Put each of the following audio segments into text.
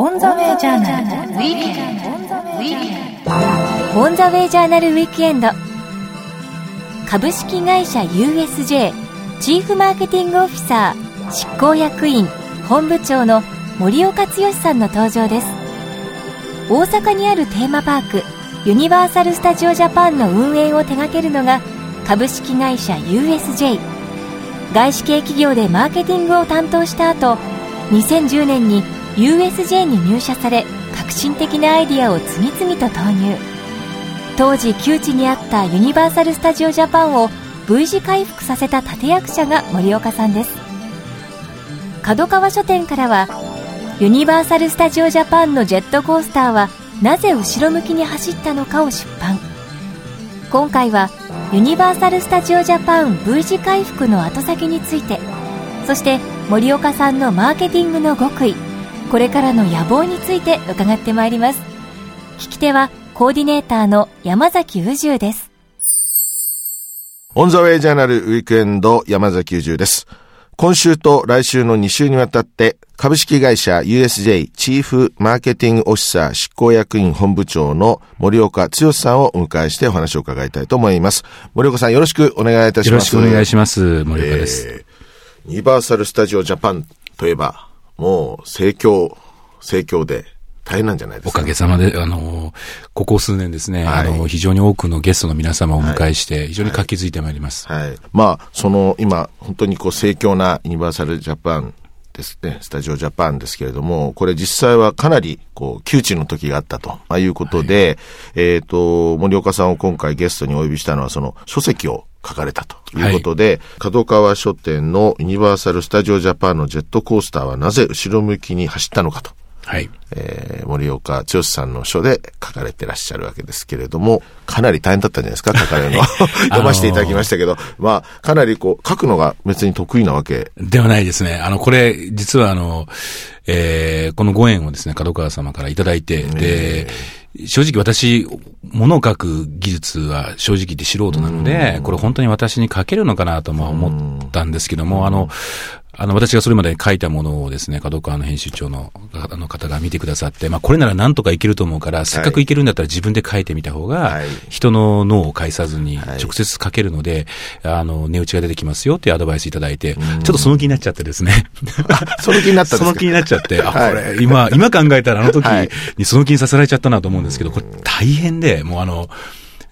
オンザウェイジャーナルウィークエンド。オンザウェイジャーナルウィークエンド。株式会社 USJ チーフマーケティングオフィサー執行役員本部長の森岡毅さんの登場です。大阪にあるテーマパークユニバーサル・スタジオ・ジャパンの運営を手掛けるのが株式会社 USJ 外資系企業でマーケティングを担当した後2010年に USJ に入社され革新的なアイディアを次々と投入。当時窮地にあったユニバーサル・スタジオ・ジャパンを V 字回復させた立役者が森岡さんです。角川書店からはユニバーサル・スタジオ・ジャパンのジェットコースターはなぜ後ろ向きに走ったのかを出版。今回はユニバーサル・スタジオ・ジャパン V 字回復の後先についてそして森岡さんのマーケティングの極意これからの野望について伺ってまいります聞き手はコーディネーターの山崎宇宙ですオンザウェイジャーナルウィークエンド山崎宇宙です。今週と来週の2週にわたって株式会社 USJ チーフマーケティングオフィサー執行役員本部長の森岡剛さんをお迎えしてお話を伺いたいと思います。森岡さんよろしくお願いいたします。よろしくお願いします。森岡です。えーユニバーサル・スタジオ・ジャパンといえば、もう盛況、盛況で大変なんじゃないですか？おかげさまで、あの、ここ数年ですね、はいあの、非常に多くのゲストの皆様をお迎えして、非常に活気づいてまいります。はい。まあ、その今、本当にこう盛況なユニバーサルジャパンですね、スタジオジャパンですけれども、これ実際はかなり、こう、窮地の時があったと、まあ、いうことで、えっ、と、森岡さんを今回ゲストにお呼びしたのは、その書籍を書かれたということで、角川書店のユニバーサル・スタジオ・ジャパンのジェットコースターはなぜ後ろ向きに走ったのかと。はい。えー森岡剛さんの書で書かれてらっしゃるわけですけれども、かなり大変だったんじゃないですか、書かれるのは。読ませていただきましたけど、まあ、かなりこう、書くのが別に得意なわけ。ではないですね。あの、これ、実はあの、えー、このご縁をですね、角川様からいただいて、で、正直私、物を書く技術は正直言って素人なので、これ本当に私に書けるのかなとも思ったんですけども、あの、あの、私がそれまで書いたものをですね、角川の編集長のあの方が見てくださって、まあ、これならなんとかいけると思うから、せっかくいけるんだったら自分で書いてみた方がはい、人の脳を介さずにはい。直接書けるので、あの、値打ちが出てきますよっていうアドバイスいただいて、ちょっとその気になっちゃってですね。その気になったんですか？その気になっちゃって、あ、はい。これ、今、今考えたらあの時はい。にその気にさせられちゃったなと思うんですけど、これ大変で、もうあの、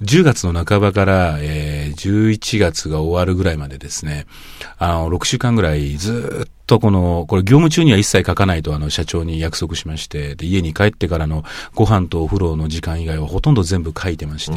10月の半ばから、えー、11月が終わるぐらいまでですね、あの、6週間ぐらいずっとこの、これ業務中には一切書かないとあの社長に約束しまして、で、家に帰ってからのご飯とお風呂の時間以外はほとんど全部書いてまして、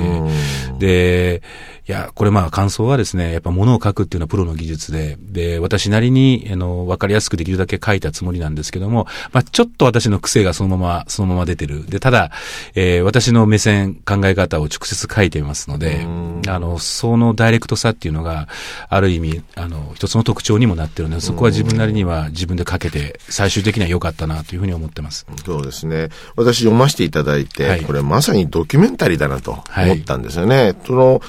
で、いや、これまあ感想はですね、やっぱ物を書くっていうのはプロの技術で、で、私なりに、あの、わかりやすくできるだけ書いたつもりなんですけども、まあちょっと私の癖がそのまま、そのまま出てる。で、ただ、えー私の目線、考え方を直接書いてますので、あの、そのダイレクトさっていうのが、ある意味、あの、一つの特徴にもなってるので、そこは自分なりには自分で書けて、最終的には良かったなというふうに思ってます。そうですね。私読ませていただいて、はいこれまさにドキュメンタリーだなと思ったんですよね。その、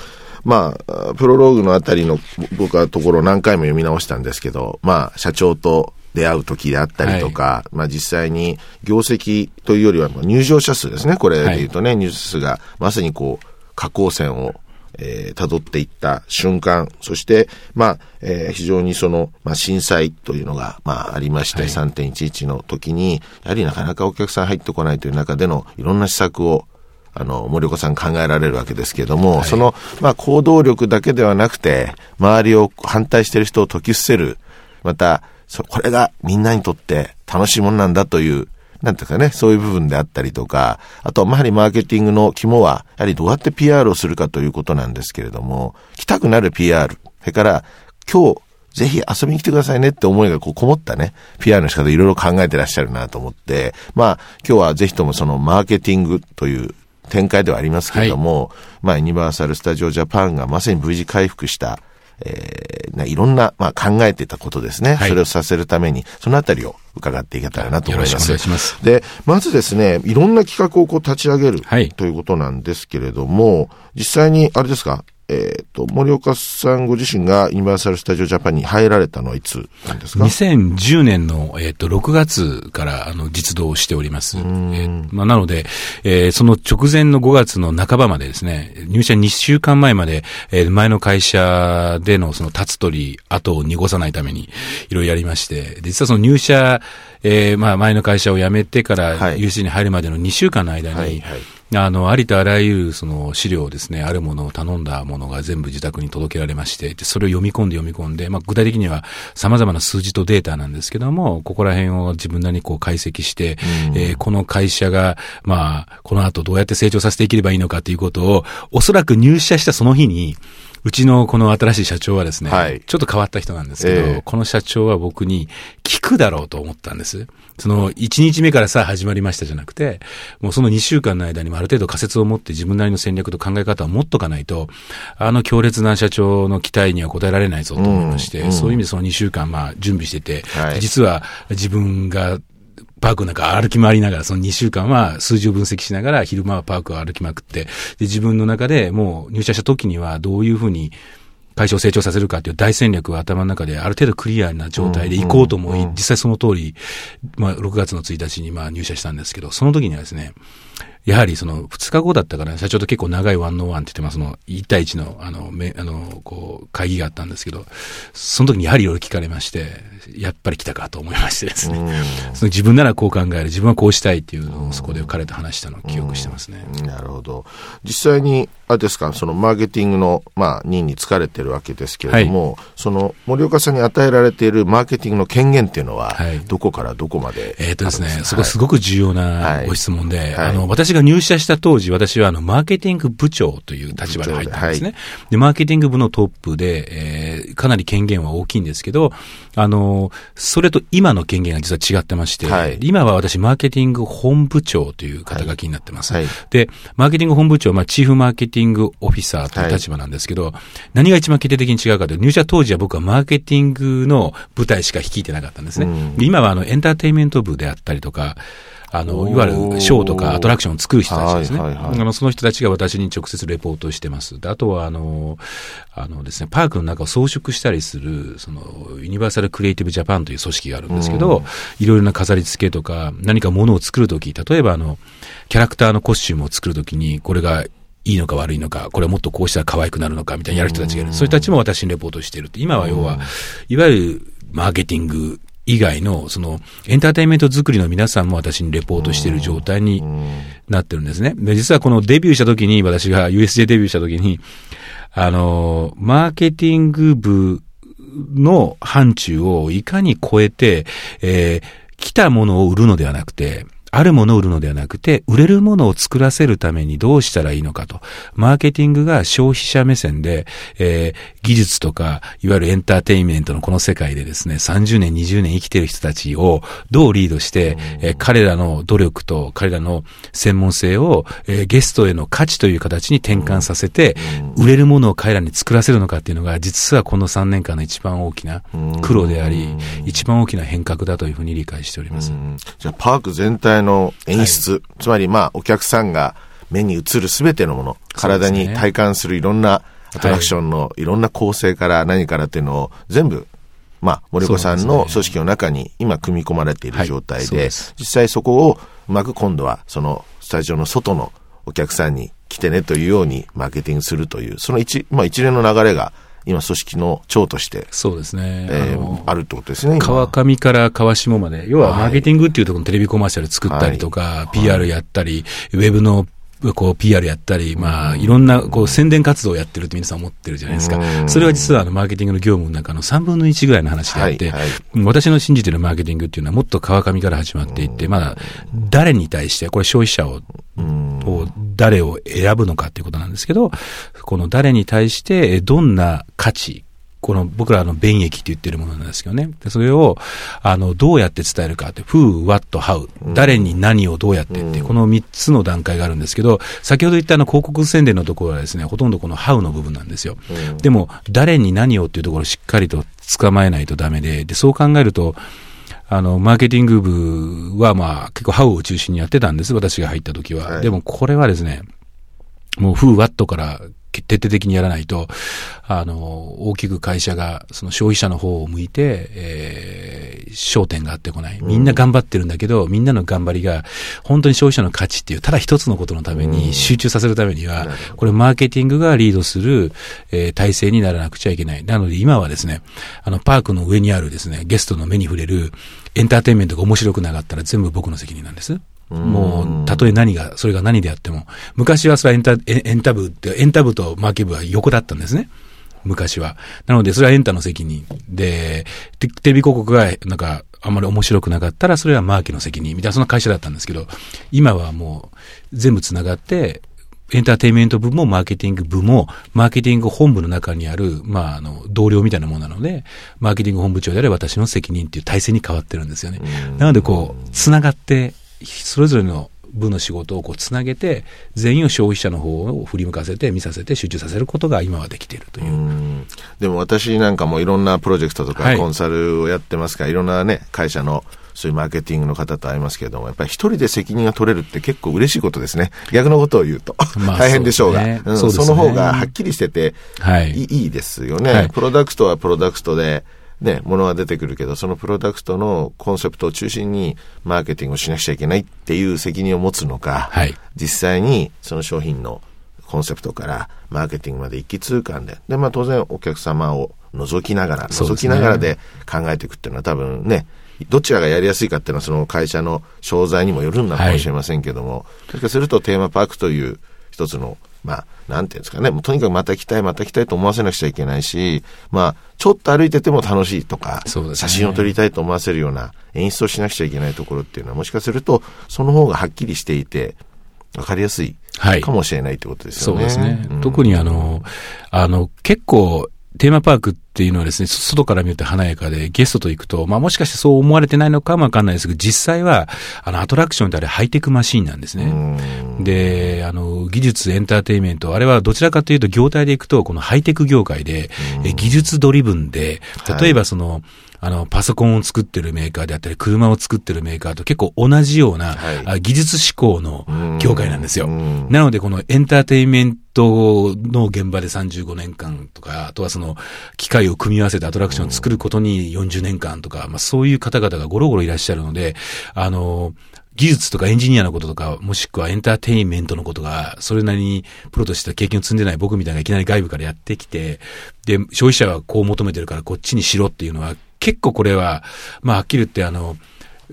まあ、プロローグのあたりの僕はところを何回も読み直したんですけど、まあ、社長と出会う時であったりとか、まあ実際に業績というよりはまあ入場者数ですね。これで言うとね、入場者数がまさにこう、下降線をえー辿っていった瞬間、そして、まあ、えー非常にその、まあ、震災というのが、まあ、ありまして、3.11の時に、やはりなかなかお客さん入ってこないという中でのいろんな施策を、あの、森岡さん考えられるわけですけれども、その、まあ、行動力だけではなくて、周りを反対している人を解き伏せる、また、そこれがみんなにとって楽しいものなんだという、なんていうかね、そういう部分であったりとか、あとはやはりマーケティングの肝は、やはりどうやって PR をするかということなんですけれども、来たくなる PR、それから今日ぜひ遊びに来てくださいねって思いがこうこもったね、PR の仕方いろいろ考えてらっしゃるなと思って、まあ今日はぜひともそのマーケティングという展開ではありますけれども、まあユニバーサル・スタジオ・ジャパンがまさに V 字回復した、えーないろんな、まあ、考えてたことですね、はい。それをさせるために、そのあたりを伺っていけたらなと思います。よろしくお願いします。で、まずですね、いろんな企画をこう立ち上げる、はい。ということなんですけれども、実際に、あれですか、えっ、と、森岡さんご自身がユニバーサル・スタジオ・ジャパンに入られたのはいつなんですか ?2010 年の、えっ、と、6月から、あの、実動しております。えーまあ、なので、えーその直前の5月の半ばまでですね、入社2週間前まで、えー前の会社でのその立つ鳥、後を濁さないために、いろいろやりまして、で実はその入社、えーまあ、前の会社を辞めてからはい UC に入るまでの2週間の間に、はいはいあの、ありとあらゆるその資料をですね、あるものを頼んだものが全部自宅に届けられまして、でそれを読み込んで読み込んで、まあ、具体的には様々な数字とデータなんですけども、ここら辺を自分なりにこう解析して、えーこの会社が、まあ、この後どうやって成長させていければいいのかということを、おそらく入社したその日に、うちのこの新しい社長はですね、はい。ちょっと変わった人なんですけど、ええ。この社長は僕に聞くだろうと思ったんです。その1日目からさあ始まりましたじゃなくて、もうその2週間の間にもある程度仮説を持って自分なりの戦略と考え方を持っとかないと、あの強烈な社長の期待には応えられないぞと思いまして、うんうんそういう意味でその2週間まあ準備してて、はい。実は自分がパークの中歩き回りながら、その2週間は数字を分析しながら、昼間はパークを歩きまくって、で、自分の中でもう入社した時にはどういうふうに会社を成長させるかっていう大戦略を頭の中である程度クリアな状態で行こうと思い、実際その通り、まあ6月の1日にまあ入社したんですけど、その時にはですね、やはりその2日後だったから、社長と結構長いワンノーワンって言ってます、その1対1の、あの、め、あの、こう、会議があったんですけど、その時にやはりいろいろ聞かれまして、やっぱり来たかと思いましてですね、その自分ならこう考える、自分はこうしたいっていうのをそこで彼と話したのを記憶してますね。なるほど。実際に、あれですか、そのマーケティングの、まあ、任に疲れてるわけですけれども、その森岡さんに与えられているマーケティングの権限っていうのは、はい。どこからどこまでえっ、とですね、そこすごく重要なはい。ご質問で、はいあの、私が入社した当時、私はあの、マーケティング部長という立場で入ったんですね。でマーケティング部のトップで、えーかなり権限は大きいんですけど、あの、それと今の権限が実は違ってまして、はい今は私、マーケティング本部長という肩書きになってます。はいで、マーケティング本部長、まあ、チーフマーケティングオフィサーという立場なんですけど、何が一番決定的に違うかというと、入社当時は僕はマーケティングの部隊しか率いてなかったんですね。うんで今はあの、エンターテインメント部であったりとか、あの、いわゆるショーとかアトラクションを作る人たちですね。はいはいはいあの、その人たちが私に直接レポートをしてます。であとは、あの、あのですね、パークの中を装飾したりする、その、ユニバーサルクリエイティブジャパンという組織があるんですけど、いろいろな飾り付けとか、何か物を作るとき、例えばあの、キャラクターのコスチュームを作るときに、これがいいのか悪いのか、これはもっとこうしたら可愛くなるのか、みたいなやる人たちがいる。そういう人たちも私にレポートしているって。今は要は、いわゆるマーケティング以外の、その、エンターテインメント作りの皆さんも私にレポートしている状態になってるんですね。で、実はこのデビューした時に、私が USJ デビューした時に、あの、マーケティング部の範疇をいかに超えて、えー来たものを売るのではなくて、あるものを売るのではなくて、売れるものを作らせるためにどうしたらいいのかと。マーケティングが消費者目線で、えー技術とか、いわゆるエンターテインメントのこの世界でですね、30年、20年生きてる人たちをどうリードして、えー彼らの努力と彼らの専門性を、えーゲストへの価値という形に転換させて、売れるものを彼らに作らせるのかっていうのが、実はこの3年間の一番大きな苦労であり、一番大きな変革だというふうに理解しております。うんじゃあ、パーク全体の演出、つまりまあ、お客さんが目に映るすべてのもの、体に体感するいろんなアトラクションのいろんな構成から何からっていうのを全部、まあ、森岡さんの組織の中に今組み込まれている状態で、実際そこをうまく今度はそのスタジオの外のお客さんに来てねというようにマーケティングするという、その一、まあ一連の流れが今組織の長として、そうですね。えーあるってことですね。今。川上から川下まで、要はマーケティングっていうところのテレビコマーシャル作ったりとか、PR やったり、ウェブのこう PR やったり、まあ、いろんなこう宣伝活動をやってるって皆さん思ってるじゃないですか。う。ん。それは実はあのマーケティングの業務の中の3分の1ぐらいの話であって、はい。はい。私の信じてるマーケティングっていうのはもっと川上から始まっていって、まあ、誰に対して、これ消費者をを誰を選ぶのかっていうことなんですけど、この誰に対してえどんな価値、この僕らの便益って言ってるものなんですけどね。でそれを、あの、どうやって伝えるかって、who, what, how、誰に何をどうやってって、この3つの段階があるんですけど、先ほど言ったあの広告宣伝のところはですね、ほとんどこの how の部分なんですよ。でも、誰に何をっていうところをしっかりと捕まえないとダメで、で、そう考えると、あの、マーケティング部はまあ結構ハウを中心にやってたんです。私が入った時は。はいでもこれはですね、もう Who What から徹底的にやらないと、あの、大きく会社が、その消費者の方を向いて、えー、焦点があってこない。みんな頑張ってるんだけど、みんなの頑張りが、本当に消費者の価値っていう、ただ一つのことのために集中させるためには、これマーケティングがリードする、えー、体制にならなくちゃいけない。なので今はですね、あの、パークの上にあるですね、ゲストの目に触れるエンターテインメントが面白くなかったら全部僕の責任なんです。もう、たとえ何が、それが何であっても、昔はそれはエンタ、エンタ部って、エンタ部とマーケ部は横だったんですね。昔は。なので、それはエンタの責任。で、テレビ広告が、なんか、あんまり面白くなかったら、それはマーケの責任みたいな、その会社だったんですけど、今はもう、全部繋がって、エンターテインメント部もマーケティング部も、マーケティング本部の中にある、まあ、あの、同僚みたいなものなので、マーケティング本部長であれ私の責任っていう体制に変わってるんですよね。なので、こう、繋がって、それぞれの部の仕事をこうつなげて、全員を消費者の方を振り向かせて、見させて、集中させることが今はできているという。うでも私なんかもいろんなプロジェクトとかコンサルをやってますから、はい、いろんなね、会社のそういうマーケティングの方と会いますけれども、やっぱり一人で責任が取れるって結構嬉しいことですね。逆のことを言うと。まあ、大変でしょうが。うそ、ね、その方がはっきりしてて、はい、いいですよね、はい、プロダクトはプロダクトで、ね、ものが出てくるけど、そのプロダクトのコンセプトを中心にマーケティングをしなくちゃいけないっていう責任を持つのか、はい、実際にその商品のコンセプトからマーケティングまで一気通貫で、で、まあ当然お客様を覗きながら、覗きながらで考えていくっていうのは多分ね、どちらがやりやすいかっていうのはその会社の商材にもよるんだかもしれませんけども、はい、するとテーマパークという一つのまあ、なんていうんですかね、もうとにかくまた来たい、また来たいと思わせなくちゃいけないし、まあ、ちょっと歩いてても楽しいとか、ね、写真を撮りたいと思わせるような演出をしなくちゃいけないところっていうのは、もしかすると、その方がはっきりしていて、わかりやすいかもしれないってことですよね。はい、そうですね。うん、特にあの、あの、結構、テーマパークっていうのはですね、外から見ると華やかで、ゲストと行くと、まあもしかしてそう思われてないのかもわかんないですけど、実際は、あの、アトラクションってあれハイテクマシーンなんですね。で、あの、技術、エンターテイメント、あれはどちらかというと業態で行くと、このハイテク業界で、技術ドリブンで、例えばその、はいあの、パソコンを作ってるメーカーであったり、車を作ってるメーカーと結構同じような、はい、技術志向の業界なんですよ。なので、このエンターテインメントの現場で35年間とか、あとはその、機械を組み合わせてアトラクションを作ることに40年間とか、まあそういう方々がゴロゴロいらっしゃるので、あの、技術とかエンジニアのこととか、もしくはエンターテインメントのことが、それなりにプロとして経験を積んでない僕みたいないきなり外部からやってきて、で、消費者はこう求めてるからこっちにしろっていうのは、結構これは、まあ、はっきり言って、あの、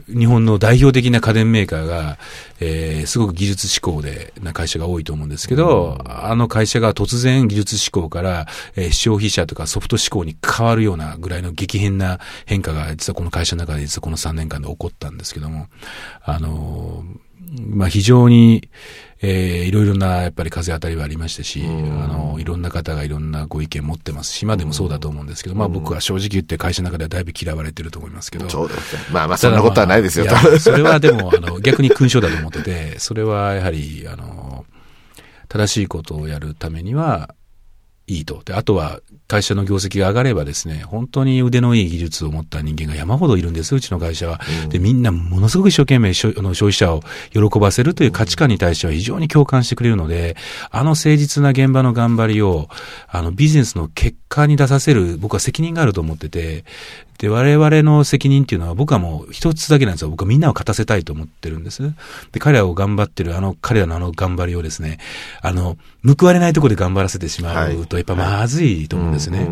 日本の代表的な家電メーカーが、えー、すごく技術志向でな会社が多いと思うんですけど、あの会社が突然技術志向から、えー、消費者とかソフト志向に変わるようなぐらいの激変な変化が実はこの会社の中で実はこの3年間で起こったんですけども、あのー、まあ非常に、えー、いろいろなやっぱり風当たりはありましたし、あの、いろんな方がいろんなご意見持ってますし、今でもそうだと思うんですけど、まあ僕は正直言って会社の中ではだいぶ嫌われてると思いますけど。そうですね。まあまあそんなことはないですよ、まあ、それはでも、あの、逆に勲章だと思ってて、それはやはり、あの、正しいことをやるためには、いいと。で、あとは、会社の業績が上がればですね、本当に腕のいい技術を持った人間が山ほどいるんです、うちの会社は。うん、で、みんなものすごく一生懸命消費者を喜ばせるという価値観に対しては非常に共感してくれるので、あの誠実な現場の頑張りを、あのビジネスの結果に出させる僕は責任があると思ってて、で、我々の責任っていうのは僕はもう一つだけなんですよ。僕はみんなを勝たせたいと思ってるんです。で、彼らを頑張ってる、あの、彼らのあの頑張りをですね、あの、報われないところで頑張らせてしまうと、やっぱまずいと思うんですね。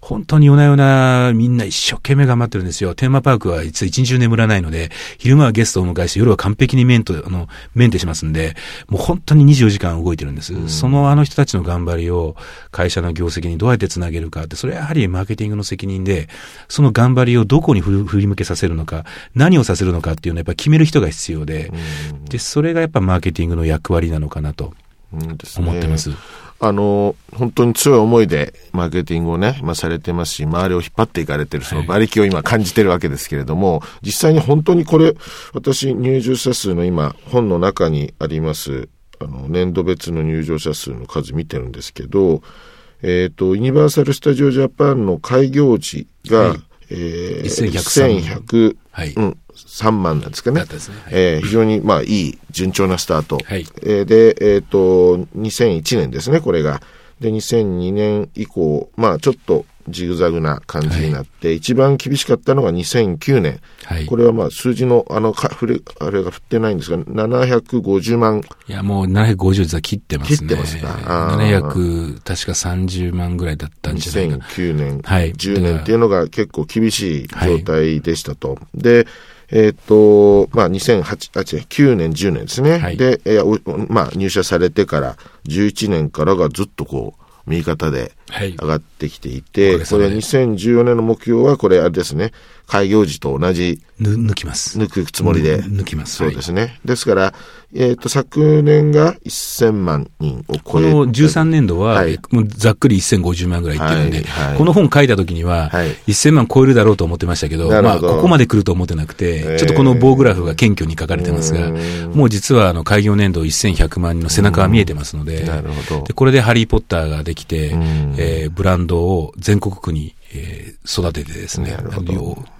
本当に夜な夜なみんな一生懸命頑張ってるんですよ。テーマパークはいつ一日中眠らないので、昼間はゲストを迎えして、夜は完璧にメント、あの、メンテしますんで、もう本当に24時間動いてるんです。そのあの人たちの頑張りを会社の業績にどうやってつなげるかって、それはやはりマーケティングの責任で、その頑張りをどこに振り向けさせるのか、何をさせるのかっていうのはやっぱ決める人が必要で、で、それがやっぱマーケティングの役割なのかなと思ってます。あの、本当に強い思いでマーケティングをね、まあ、されてますし、周りを引っ張っていかれてる、その馬力を今感じてるわけですけれども、はい、実際に本当にこれ、私、入場者数の今、本の中にあります、あの、年度別の入場者数の数見てるんですけど、えっ、ー、と、ユニバーサル・スタジオ・ジャパンの開業時が、はい、えー、1100、はい、うん、3万なんですかね。ねはい、えー、非常に、まあ、いい、順調なスタート。はい、えー、で、えっ、ー、と、2001年ですね、これが。で、2002年以降、まあちょっとジグザグな感じになって、一番厳しかったのが2009年。はい。これはまあ数字の、あの、か、ふれ、あれが振ってないんですが、750万。いや、もう750実は切ってますね。切ってますかあー700、確か30万ぐらいだったんじゃないかな。2009年、はい10年っていうのが結構厳しい状態でしたと。で、えっ、と、まあ、2008、あ、違う、9年、10年ですね。はいで、えーおまあ、入社されてから、11年からがずっとこう、右肩ではい。上がってきていて、げさまで。これ2014年の目標は、これあれですね、開業時と同じぬ、抜きます。抜くつもりで。抜きます。そうですね。ですから、えっ、と、昨年が1000万人を超えこの13年度は、はい。もうざっくり1050万ぐらいいってるんで、はいはい。この本書いた時には、はい。1000万超えるだろうと思ってましたけど、まあ、ここまで来ると思ってなくて、ー。ちょっとこの棒グラフが謙虚に書かれてますがもう実はあの開業年度1100万人の背中が見えてますので、なるほど。でこれでハリーポッターができてん、えーブランドを全国区に、えー育ててですね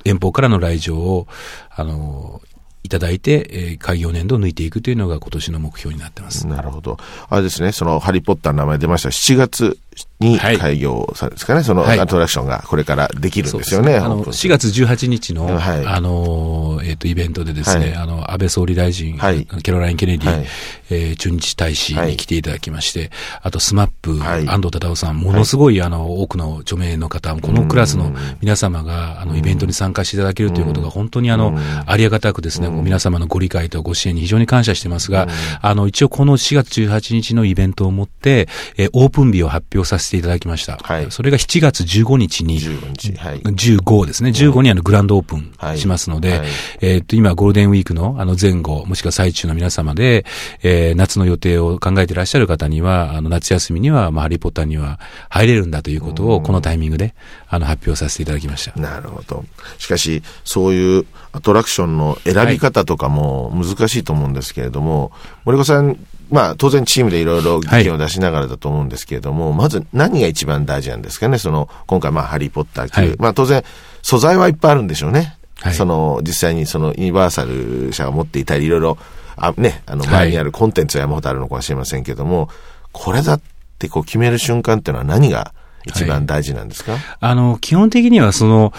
遠方からの来場を、あの、いただいて、えー開業年度を抜いていくというのが今年の目標になってます。なるほど。あれですね、その、ハリーポッターの名前出ました。7月にはい。開業されですかね、そのはい。アトラクションがこれからできるんですよね。あの、オープン4月18日の、はい。あの、えっ、と、イベントでですね、はい。あの、安倍総理大臣、はい。ケロライン・ケネディ、はい。えー駐日大使に来ていただきまして、あと、 SMAP、はい。安藤忠雄さん、ものすごい、あの、多くの著名の方、このクラスの皆様が、あの、イベントに参加していただけるということが、本当に、あの、ありがたくですね、皆様のご理解とご支援に非常に感謝してますが、あの、一応この4月18日のイベントをもって、えーオープン日を発表させていただきました。はいそれが7月15日に、15日。はい。15ですね。15にあのグランドオープン、はい、しますので、はいえーっと、今ゴールデンウィークのあの前後、もしくは最中の皆様で、えー夏の予定を考えていらっしゃる方には、あの夏休みには、まあ、ハリーポッターには入れるんだということを、このタイミングで、あの、発表させていただきました。なるほど。しかし、そういうアトラクションの選び方とかも難しいと思うんですけれども、森子さん、まあ当然チームでいろいろ意見を出しながらだと思うんですけれども、まず何が一番大事なんですかねその、今回まあハリーポッター級。はい。まあ当然素材はいっぱいあるんでしょうね。はい。その、実際にそのユニバーサル社が持っていたりいろいろ、あ、ね、あのはい。前にあるコンテンツは山ほどあるのかもしれませんけども、これだってこう決める瞬間っていうのは何が一番大事なんですか、あの、基本的にはその、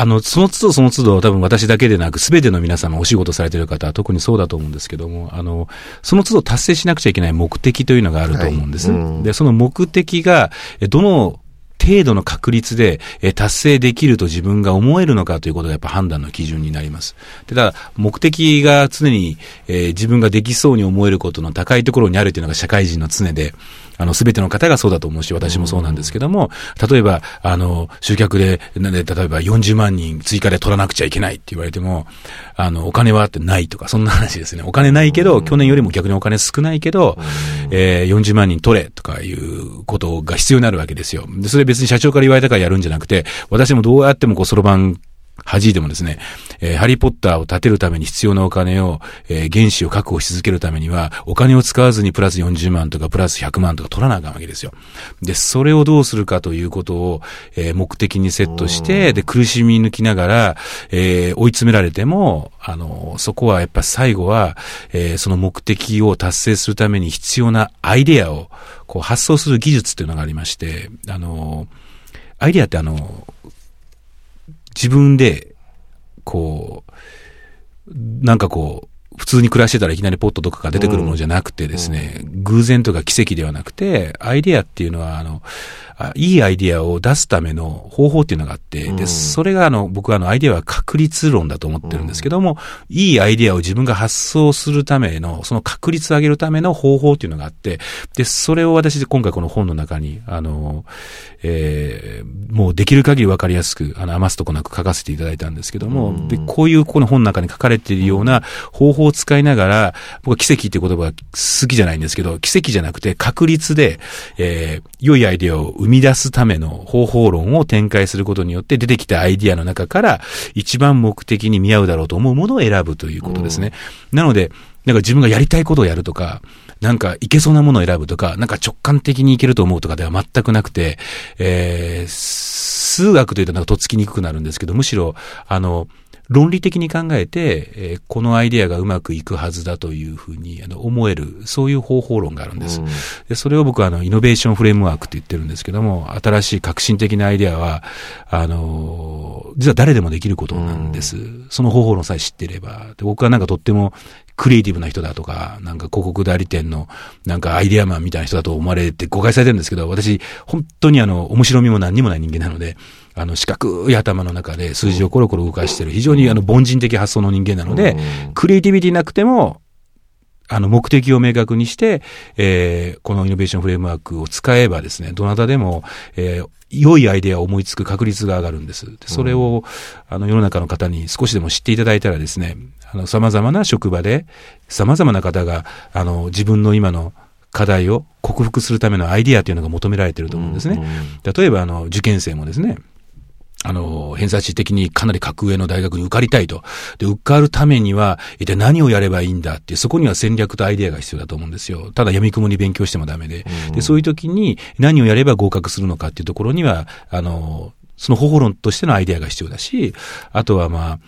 あの、その都度その都度多分私だけでなく全ての皆様お仕事されている方は特にそうだと思うんですけども、あの、その都度達成しなくちゃいけない目的というのがあると思うんです。はいうんで、その目的が、えどの程度の確率で、え達成できると自分が思えるのかということがやっぱ判断の基準になります。で、ただ、目的が常に、えー自分ができそうに思えることの高いところにあるというのが社会人の常で、あの、すべての方がそうだと思うし、私もそうなんですけども、例えば、あの、集客で、なんで、例えば40万人追加で取らなくちゃいけないって言われても、あの、お金はあってないとか、そんな話ですね。お金ないけど、去年よりも逆にお金少ないけど、えー40万人取れとかいうことが必要になるわけですよ。で、それ別に社長から言われたからやるんじゃなくて、私もどうやってもこう、そろばん弾いてもですね、えーハリーポッターを建てるために必要なお金を、えー原資を確保し続けるためには、お金を使わずにプラス40万とかプラス100万とか取らなあかんわけですよ。で、それをどうするかということを、えー目的にセットして、で、苦しみ抜きながら、えー追い詰められても、あの、そこはやっぱ最後は、えーその目的を達成するために必要なアイデアを、こう発想する技術っていうのがありまして、あの、アイデアってあの、自分で、こう、なんかこう、普通に暮らしてたらいきなりポットとかが出てくるものじゃなくてですね、偶然とか奇跡ではなくて、アイデアっていうのは、あの、あいいアイデアを出すための方法っていうのがあって、で、それがあの、僕はあの、アイデアは確率論だと思ってるんですけども、いいアイデアを自分が発想するための、その確率を上げるための方法っていうのがあって、で、それを私、今回この本の中に、あの、えーもうできる限りわかりやすく、あの、余すとこなく書かせていただいたんですけども、で、こういうこの本の中に書かれているような方法を使いながら、僕は奇跡っていう言葉が好きじゃないんですけど、奇跡じゃなくて確率で、えー良いアイデアを生み出すための方法論を展開することによって出てきたアイデアの中から一番目的に見合うだろうと思うものを選ぶということですね。なので、なんか自分がやりたいことをやるとか、なんかいけそうなものを選ぶとか、なんか直感的にいけると思うとかでは全くなくて、えー数学というとなんかとっつきにくくなるんですけど、むしろ、あの、論理的に考えて、えー、このアイデアがうまくいくはずだというふうにあの思える、そういう方法論があるんです。うん、でそれを僕はあのイノベーションフレームワークって言ってるんですけども、新しい革新的なアイデアは、あの、実は誰でもできることなんです。うん、その方法論さえ知っていれば。で僕はなんかとってもクリエイティブな人だとか、なんか広告代理店のなんかアイデアマンみたいな人だと思われて誤解されてるんですけど、私、本当にあの、面白みも何にもない人間なので、あの、四角い頭の中で数字をコロコロ動かしてる、非常にあの、凡人的発想の人間なので、クリエイティビティなくても、あの、目的を明確にして、えー、このイノベーションフレームワークを使えばですね、どなたでも、えー、良いアイデアを思いつく確率が上がるんです。それを、あの、世の中の方に少しでも知っていただいたらですね、あの、様々な職場で、様々な方が、あの、自分の今の課題を克服するためのアイディアというのが求められていると思うんですね。例えば、あの、受験生もですね、あの、偏差値的にかなり格上の大学に受かりたいと。で、受かるためには、一体何をやればいいんだってそこには戦略とアイデアが必要だと思うんですよ。ただ闇雲に勉強してもダメで。で、そういう時に何をやれば合格するのかっていうところには、あの、その方法論としてのアイデアが必要だし、あとはまあ、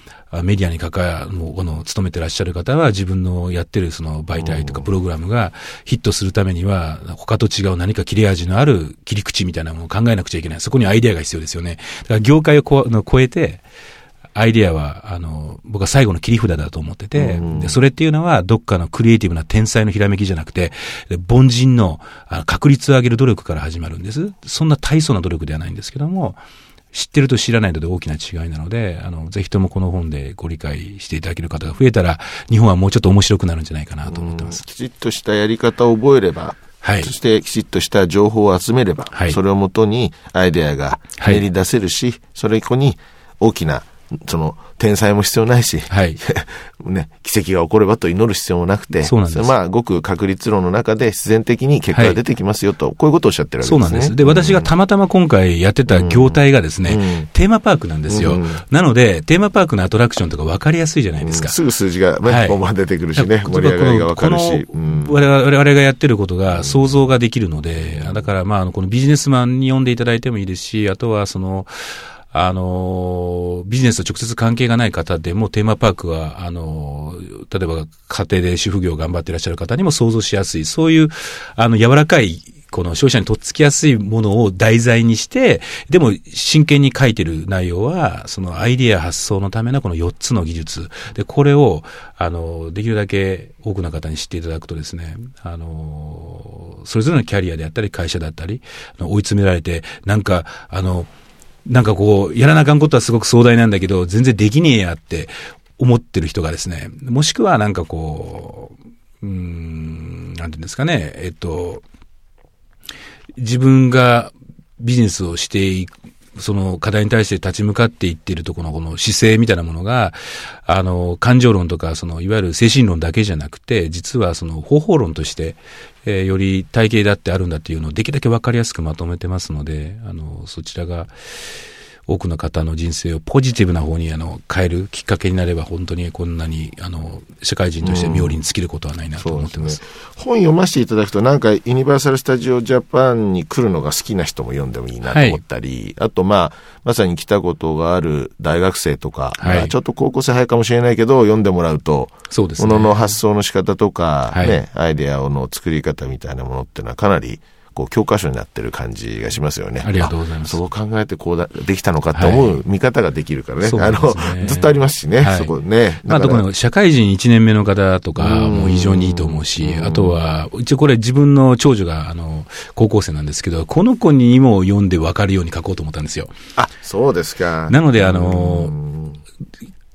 メディアに関わる、この、勤めてらっしゃる方は自分のやってるその媒体とかプログラムがヒットするためには、他と違う何か切れ味のある切り口みたいなものを考えなくちゃいけない。そこにアイデアが必要ですよね。だから業界をこの超えて、アイデアは、あの、僕は最後の切り札だと思ってて、でそれっていうのは、どっかのクリエイティブな天才のひらめきじゃなくて、凡人の確率を上げる努力から始まるんです。そんな大層な努力ではないんですけども、知ってると知らないので大きな違いなので、あの、ぜひともこの本でご理解していただける方が増えたら、日本はもうちょっと面白くなるんじゃないかなと思ってます。きちっとしたやり方を覚えれば、はい、そしてきちっとした情報を集めれば、はい、それをもとにアイデアが練り出せるし、はい、それ以降に大きなその、天才も必要ないし、はい。ね、奇跡が起こればと祈る必要もなくて、そうなんです。まあ、ごく確率論の中で必然的に結果が出てきますよと、はい、こういうことをおっしゃってるわけですね。そうなんです。で、私がたまたま今回やってた業態がですね、うん、テーマパークなんですよ、うん。なので、テーマパークのアトラクションとか分かりやすいじゃないですか。うん、すぐ数字がね、はい、出てくるしね、盛り上がりが分かるし。我々我々がやってることが想像ができるので、だからまあ、このビジネスマンに読んでいただいてもいいですし、あとはその、あの、ビジネスと直接関係がない方でもテーマパークは、あの、例えば家庭で主婦業を頑張っていらっしゃる方にも想像しやすい、そういう、あの、柔らかいこの消費者にとっつきやすいものを題材にして、でも真剣に書いてる内容は、そのアイディア発想のためのこの4つの技術。で、これを、あの、できるだけ多くの方に知っていただくとですね、あの、それぞれのキャリアであったり、会社だったり、追い詰められて、なんか、あの、なんかこう、やらなあかんことはすごく壮大なんだけど、全然できねえやって思ってる人がですね、もしくはなんかこう、うん、なんていうんですかね、えっと、自分がビジネスをしていく、その課題に対して立ち向かっていってるところのこの姿勢みたいなものが、あの、感情論とか、その、いわゆる精神論だけじゃなくて、実はその方法論として、えー、より体系だってあるんだっていうのをできるだけわかりやすくまとめてますので、あの、そちらが、多くの方の人生をポジティブな方にあの変えるきっかけになれば本当にこんなにあの社会人として妙利に尽きることはないなと思ってます。うんすね、本読ませていただくとなんかユニバーサル・スタジオ・ジャパンに来るのが好きな人も読んでもいいなと思ったり、はい、あとまあまさに来たことがある大学生とか、はい、ちょっと高校生早いかもしれないけど読んでもらうとそうです、ね、ものの発想の仕方とか、ね、はい、アイデアの作り方みたいなものっていうのはかなりこう教科書になってる感じがしますよね。ありがとうございます。そう考えてこうだできたのかと思う見方ができるからね。はい、あの、ずっとありますしね、はい、そこね。まあ、特に社会人1年目の方とかも非常にいいと思うし、あとは、一応これ自分の長女が、あの、高校生なんですけど、この子にも読んで分かるように書こうと思ったんですよ。あ、そうですか。なので、あの、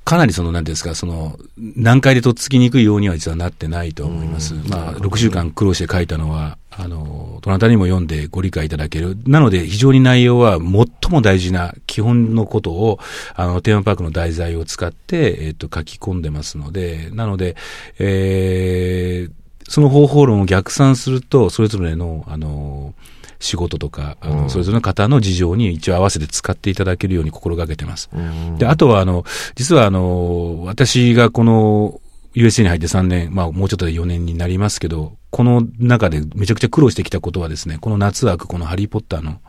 かなりその、なんですか、その、難解でとっつきにくいようには実はなってないと思います。まあ、6週間苦労して書いたのは、あの、どなたにも読んでご理解いただける。なので、非常に内容は最も大事な基本のことを、あの、テーマパークの題材を使って、えっ、と、書き込んでますので、なので、えー、その方法論を逆算すると、それぞれの、あの、仕事とか、あの、それぞれの方の事情に一応合わせて使っていただけるように心がけてます。で、あとは、あの、実はあの、私がこの、USA に入って3年、まあもうちょっとで4年になりますけど、この中でめちゃくちゃ苦労してきたことはですね、この夏枠、このハリーポッターの、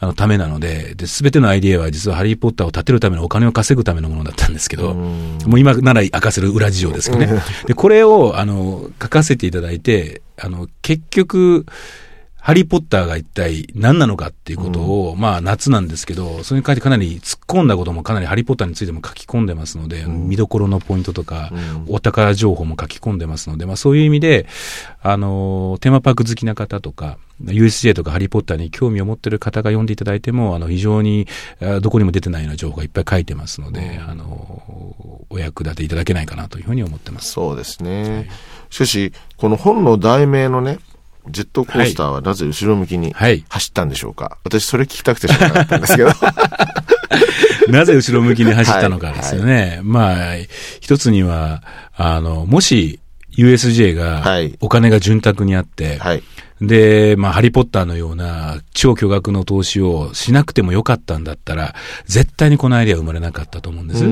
あの、ためなので、で、すべてのアイディアは実はハリーポッターを建てるためのお金を稼ぐためのものだったんですけど、もう今なら明かせる裏事情ですけどね。で、これを、あの、書かせていただいて、あの、結局、ハリーポッターが一体何なのかっていうことを、うん、まあ夏なんですけど、それに関してかなり突っ込んだこともかなりハリーポッターについても書き込んでますので、うん、見どころのポイントとか、うん、お宝情報も書き込んでますので、まあそういう意味で、あの、テーマパーク好きな方とか、USJ とかハリーポッターに興味を持っている方が読んでいただいても、あの、非常に、どこにも出てないような情報がいっぱい書いてますので、あの、お役立ていただけないかなというふうに思ってます。そうですね。はい、しかし、この本の題名のね、ジェットコースターはなぜ後ろ向きに走ったんでしょうか、はい、私それ聞きたくてしょうがなかったんですけど。なぜ後ろ向きに走ったのかですよね。はいはい、まあ、一つには、あの、もし USJ がお金が潤沢にあって、はい、で、まあ、ハリーポッターのような超巨額の投資をしなくてもよかったんだったら、絶対にこのアイデアは生まれなかったと思うんです。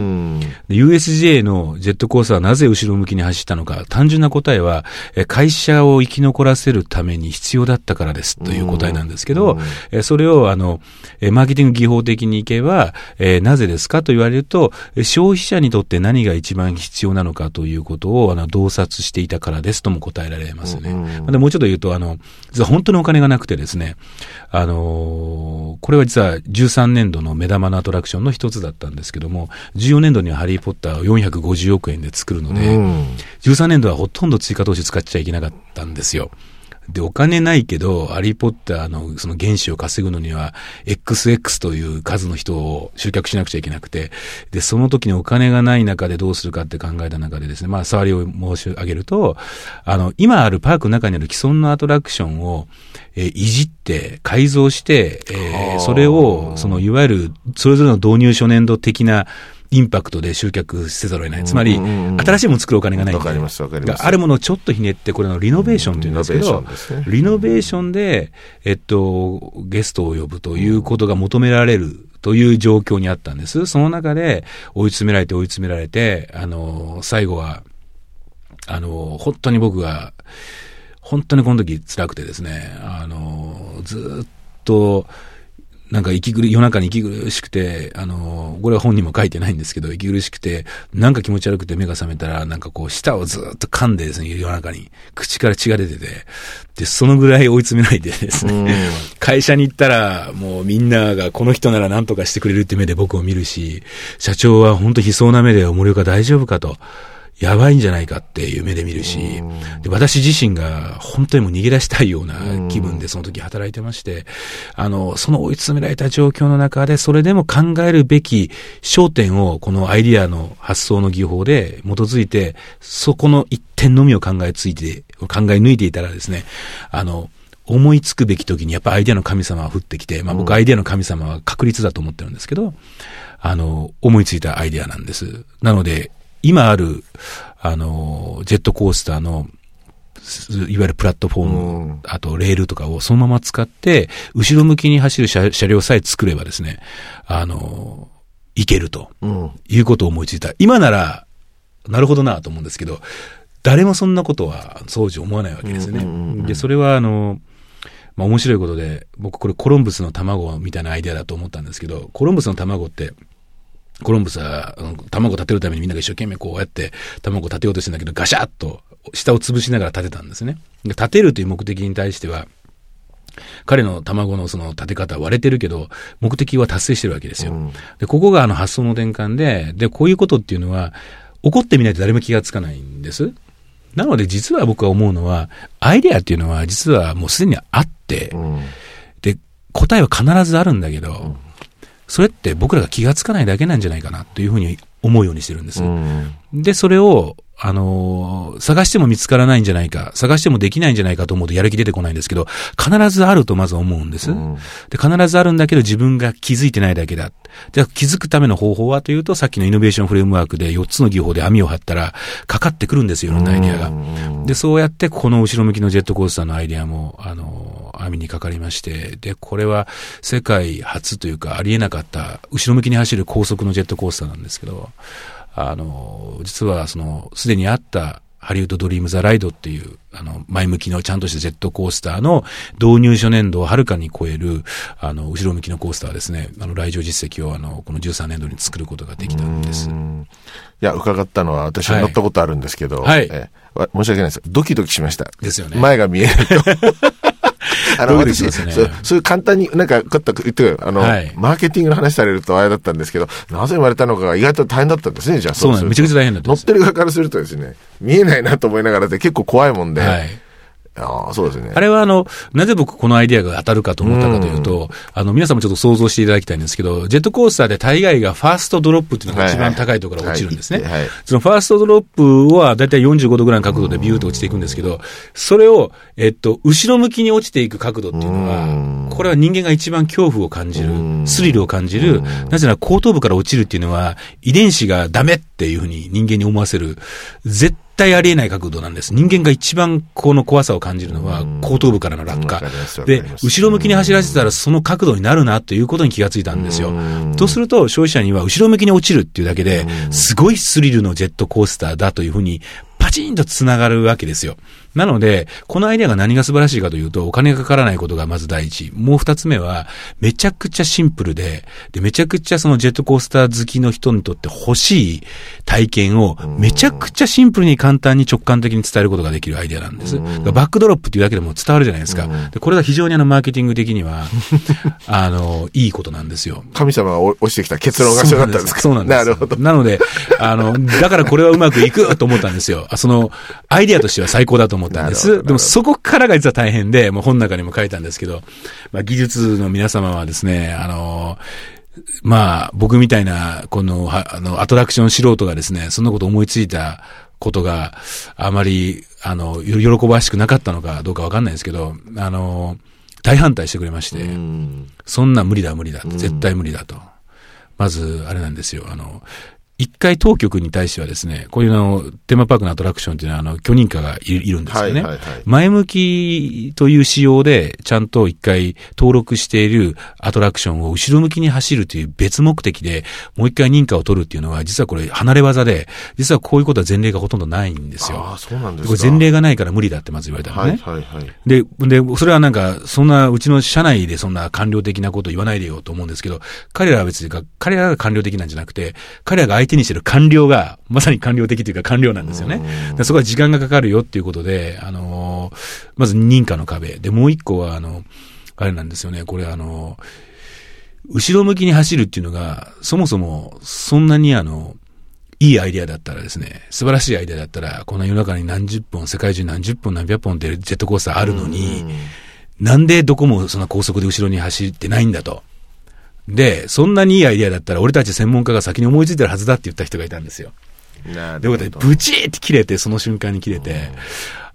USJ のジェットコースターはなぜ後ろ向きに走ったのか、単純な答えは、会社を生き残らせるために必要だったからですという答えなんですけど、それをあの、マーケティング技法的にいけば、なぜですかと言われると、消費者にとって何が一番必要なのかということをあの洞察していたからですとも答えられますね。でもうちょっと言うと、あの、実は本当にお金がなくてですね、あのー、これは実は13年度の目玉のアトラクションの一つだったんですけども、14年度にはハリーポッターを450億円で作るので、うん、13年度はほとんど追加投資使っちゃいけなかったんですよ。で、お金ないけど、ハリーポッターのその原資を稼ぐのには、XX という数の人を集客しなくちゃいけなくて、で、その時にお金がない中でどうするかって考えた中でですね、まあ、触りを申し上げると、あの、今あるパークの中にある既存のアトラクションを、えー、いじって、改造して、えー、それを、その、いわゆる、それぞれの導入初年度的な、インパクトで集客せざるを得ない。つまり、新しいもの作るお金がないわかります、わかります。あるものをちょっとひねって、これのリノベーションっていうんですけど、リノベーションで、えっと、ゲストを呼ぶということが求められるという状況にあったんです。その中で、追い詰められて追い詰められて、あの、最後は、あの、本当に僕が、本当にこの時辛くてですね、あの、ずっと、なんか息苦、夜中に息苦しくて、あの、これは本にも書いてないんですけど、息苦しくて、なんか気持ち悪くて目が覚めたら、なんかこう、舌をずっと噛んでですね、夜中に、口から血が出てて、で、そのぐらい追い詰めないでですね、会社に行ったら、もうみんながこの人なら何とかしてくれるって目で僕を見るし、社長は本当悲壮な目で、森岡大丈夫かと。やばいんじゃないかっていう目で見るし、で私自身が本当にもう逃げ出したいような気分でその時働いてまして、あの、その追い詰められた状況の中で、それでも考えるべき焦点をこのアイディアの発想の技法で基づいて、そこの一点のみを考えついて、考え抜いていたらですね、あの、思いつくべき時にやっぱアイデアの神様は降ってきて、まあ僕アイデアの神様は確率だと思ってるんですけど、あの、思いついたアイデアなんです。なので、今ある、あの、ジェットコースターの、いわゆるプラットフォーム、うん、あとレールとかをそのまま使って、後ろ向きに走る車車両さえ作ればですね、あの、いけると、うん、いうことを思いついた。今なら、なるほどなと思うんですけど、誰もそんなことは当時思わないわけですね。で、それはあの、まあ面白いことで、僕これコロンブスの卵みたいなアイデアだと思ったんですけど、コロンブスの卵って、コロンブスは、卵立てるためにみんなが一生懸命こうやって卵立てようとしてんだけど、ガシャッと下を潰しながら立てたんですね。で立てるという目的に対しては、彼の卵のその立て方は割れてるけど、目的は達成してるわけですよ。うん、で、ここがあの発想の転換で、で、こういうことっていうのは、怒ってみないと誰も気がつかないんです。なので実は僕は思うのは、アイデアっていうのは実はもうすでにあって、うん、で、答えは必ずあるんだけど、うんそれって僕らが気がつかないだけなんじゃないかなというふうに思うようにしてるんです。で、それを、あのー、探しても見つからないんじゃないか、探してもできないんじゃないかと思うとやる気出てこないんですけど、必ずあるとまず思うんです。で、必ずあるんだけど自分が気づいてないだけだ。じゃあ気づくための方法はというと、さっきのイノベーションフレームワークで4つの技法で網を張ったら、かかってくるんですよ、いろんなアイディアが。で、そうやって、この後ろ向きのジェットコースターのアイディアも、あのー、網にかかりまして、で、これは世界初というか、ありえなかった、後ろ向きに走る高速のジェットコースターなんですけど、あの、実はその、すでにあったハリウッドドリームザライドっていう、あの、前向きのちゃんとしたジェットコースターの導入初年度をはるかに超える、あの、後ろ向きのコースターですね。あの、来場実績を、あの、この13年度に作ることができたんです。いや、伺ったのは私は乗ったことあるんですけど、はい。え申し訳ないです。ドキドキしました。ですよね。前が見えると。あの、私、ね、そう、そういう簡単に、なんか、こった言ってあの、はい、マーケティングの話されるとあれだったんですけど、なぜ生まれたのかが意外と大変だったんですね、じゃあ。そうなんめちゃくちゃ大変だった乗ってる側からするとですね、見えないなと思いながらで結構怖いもんで、はいああ、そうですね。あれはあの、なぜ僕このアイディアが当たるかと思ったかというと、うん、あの、皆さんもちょっと想像していただきたいんですけど、ジェットコースターで大概がファーストドロップっていうのが一番高いところから落ちるんですね。そのファーストドロップはだいたい45度ぐらいの角度でビューと落ちていくんですけど、それを、えっと、後ろ向きに落ちていく角度っていうのは、これは人間が一番恐怖を感じる、スリルを感じる、なぜなら後頭部から落ちるっていうのは、遺伝子がダメっていうふうに人間に思わせる、絶対ありえない角度なんです。人間が一番この怖さを感じるのは後頭部からの落下。で、後ろ向きに走らせたらその角度になるなということに気がついたんですよ。とすると消費者には後ろ向きに落ちるっていうだけで、すごいスリルのジェットコースターだというふうにパチンと繋がるわけですよ。なので、このアイデアが何が素晴らしいかというと、お金がかからないことがまず第一。もう二つ目は、めちゃくちゃシンプルで、で、めちゃくちゃそのジェットコースター好きの人にとって欲しい体験を、めちゃくちゃシンプルに簡単に直感的に伝えることができるアイデアなんです。バックドロップっていうだけでも伝わるじゃないですか。でこれが非常にあの、マーケティング的には、あの、いいことなんですよ。神様が押してきた結論が必要だったんですか？そうなんです。なるほど。なので、あの、だからこれはうまくいくと思ったんですよ。その、アイデアとしては最高だと思ったんです。でもそこからが実は大変で、もう本の中にも書いたんですけど、まあ、技術の皆様はですね、あの、まあ、僕みたいな、この、あの、アトラクション素人がですね、そんなこと思いついたことがあまり、あの、喜ばしくなかったのかどうかわかんないですけど、あの、大反対してくれまして、そんな無理だ無理だ絶対無理だと。まず、あれなんですよ、あの、一回当局に対してはですね、こういうの、テーマパークのアトラクションっていうのは、あの、許認可がいるんですよね、はいはいはい。前向きという仕様で、ちゃんと一回登録しているアトラクションを後ろ向きに走るという別目的で、もう一回認可を取るっていうのは、実はこれ離れ技で、実はこういうことは前例がほとんどないんですよ。ああ、そうなんですか。前例がないから無理だってまず言われたのね。はいはいはい。で、で、それはなんか、そんな、うちの社内でそんな官僚的なこと言わないでよと思うんですけど、彼らは別に、彼らが官僚的なんじゃなくて、彼らが相手にしてる官僚が、まさに官僚的というか官僚なんですよね。そこは時間がかかるよっていうことで、あのー、まず認可の壁。で、もう一個は、あの、あれなんですよね。これあの、後ろ向きに走るっていうのが、そもそもそんなにあの、いいアイデアだったらですね、素晴らしいアイデアだったら、この世の中に何十本、世界中何十本何百本ってジェットコースターあるのに、なんでどこもそんな高速で後ろに走ってないんだと。で、そんなにいいアイデアだったら、俺たち専門家が先に思いついてるはずだって言った人がいたんですよ。なるほど。ブチーって切れて、その瞬間に切れて、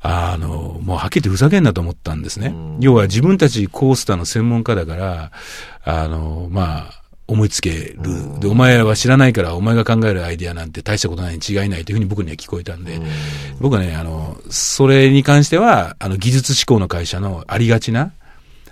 あの、もうはっきり言ってふざけんなと思ったんですね。要は自分たちコースターの専門家だから、あの、まあ、思いつける。で、お前らは知らないから、お前が考えるアイディアなんて大したことないに違いないというふうに僕には聞こえたんで、僕はね、あの、それに関しては、あの、技術志向の会社のありがちな、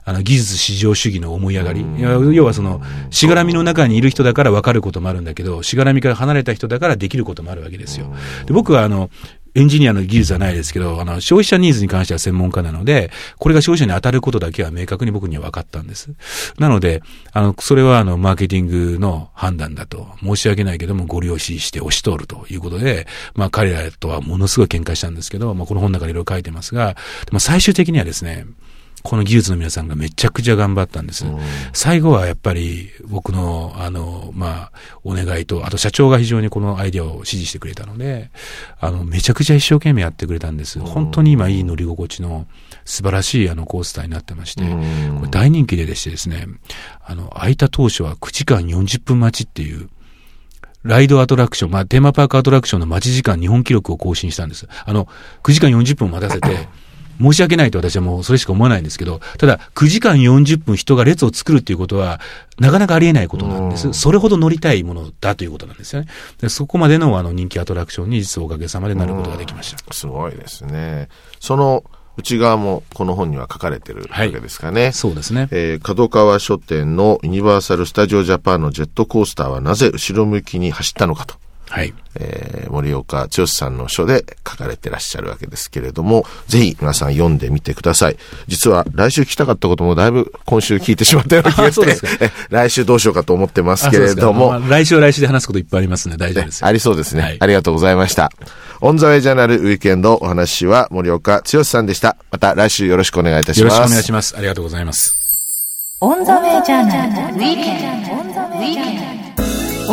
あの、技術至上主義の思い上がり。要はその、しがらみの中にいる人だから分かることもあるんだけど、しがらみから離れた人だからできることもあるわけですよ。で僕はあの、エンジニアの技術はないですけど、あの、消費者ニーズに関しては専門家なので、これが消費者に当たることだけは明確に僕には分かったんです。なので、あの、それはあの、マーケティングの判断だと、申し訳ないけども、ご了承して押し通るということで、まあ、彼らとはものすごい喧嘩したんですけど、まあ、この本の中でいろいろ書いてますが、でも最終的にはですね、この技術の皆さんがめちゃくちゃ頑張ったんです。最後はやっぱり僕の、あの、まあ、お願いと、あと社長が非常にこのアイデアを支持してくれたので、あの、めちゃくちゃ一生懸命やってくれたんです。本当に今いい乗り心地の素晴らしいあのコースターになってまして、これ大人気ででしてですね、あの、空いた当初は9時間40分待ちっていう、ライドアトラクション、まあ、テーマパークアトラクションの待ち時間日本記録を更新したんです。あの、9時間40分待たせて、申し訳ないと私はもうそれしか思わないんですけど、ただ9時間40分人が列を作るっていうことは、なかなかありえないことなんです。それほど乗りたいものだということなんですよね。でそこまでのあの人気アトラクションに実はおかげさまでなることができました。すごいですね。その内側もこの本には書かれてるわけですかね。はい、そうですね。えー、角川書店のユニバーサル・スタジオ・ジャパンのジェットコースターはなぜ後ろ向きに走ったのかと。はい。えー森岡剛さんの書で書かれてらっしゃるわけですけれども、ぜひ皆さん読んでみてください。実は来週聞きたかったこともだいぶ今週聞いてしまったような気がして あそうですか、え来週どうしようかと思ってますけれども、まあ来週は来週で話すこといっぱいありますね。大丈夫ですよ。ありそうですね、はいありがとうございました。オンザウェイジャーナルウィークエンドお話は森岡毅さんでした。また来週よろしくお願いいたします。よろしくお願いします。ありがとうございます。オンザウェイジャーナルウィークエンド。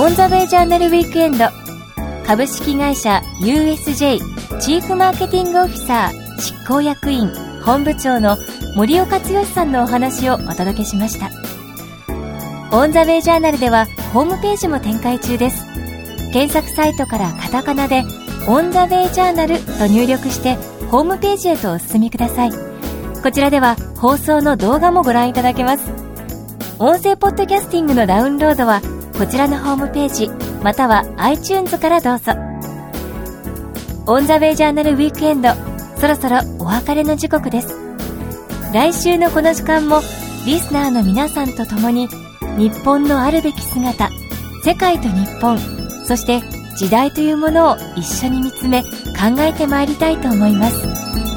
オンザウェイジャーナルウィークエンド株式会社 USJ チーフマーケティングオフィサー執行役員本部長の森岡剛さんのお話をお届けしました。オンザウェイジャーナルではホームページも展開中です。検索サイトからカタカナでオンザウェイジャーナルと入力してホームページへとお進みください。こちらでは放送の動画もご覧いただけます。音声ポッドキャスティングのダウンロードはこちらのホームページまたは iTunes からどうぞ。オンザウェイジャーナルウィークエンドそろそろお別れの時刻です。来週のこの時間もリスナーの皆さんと共に日本のあるべき姿世界と日本そして時代というものを一緒に見つめ考えてまいりたいと思います。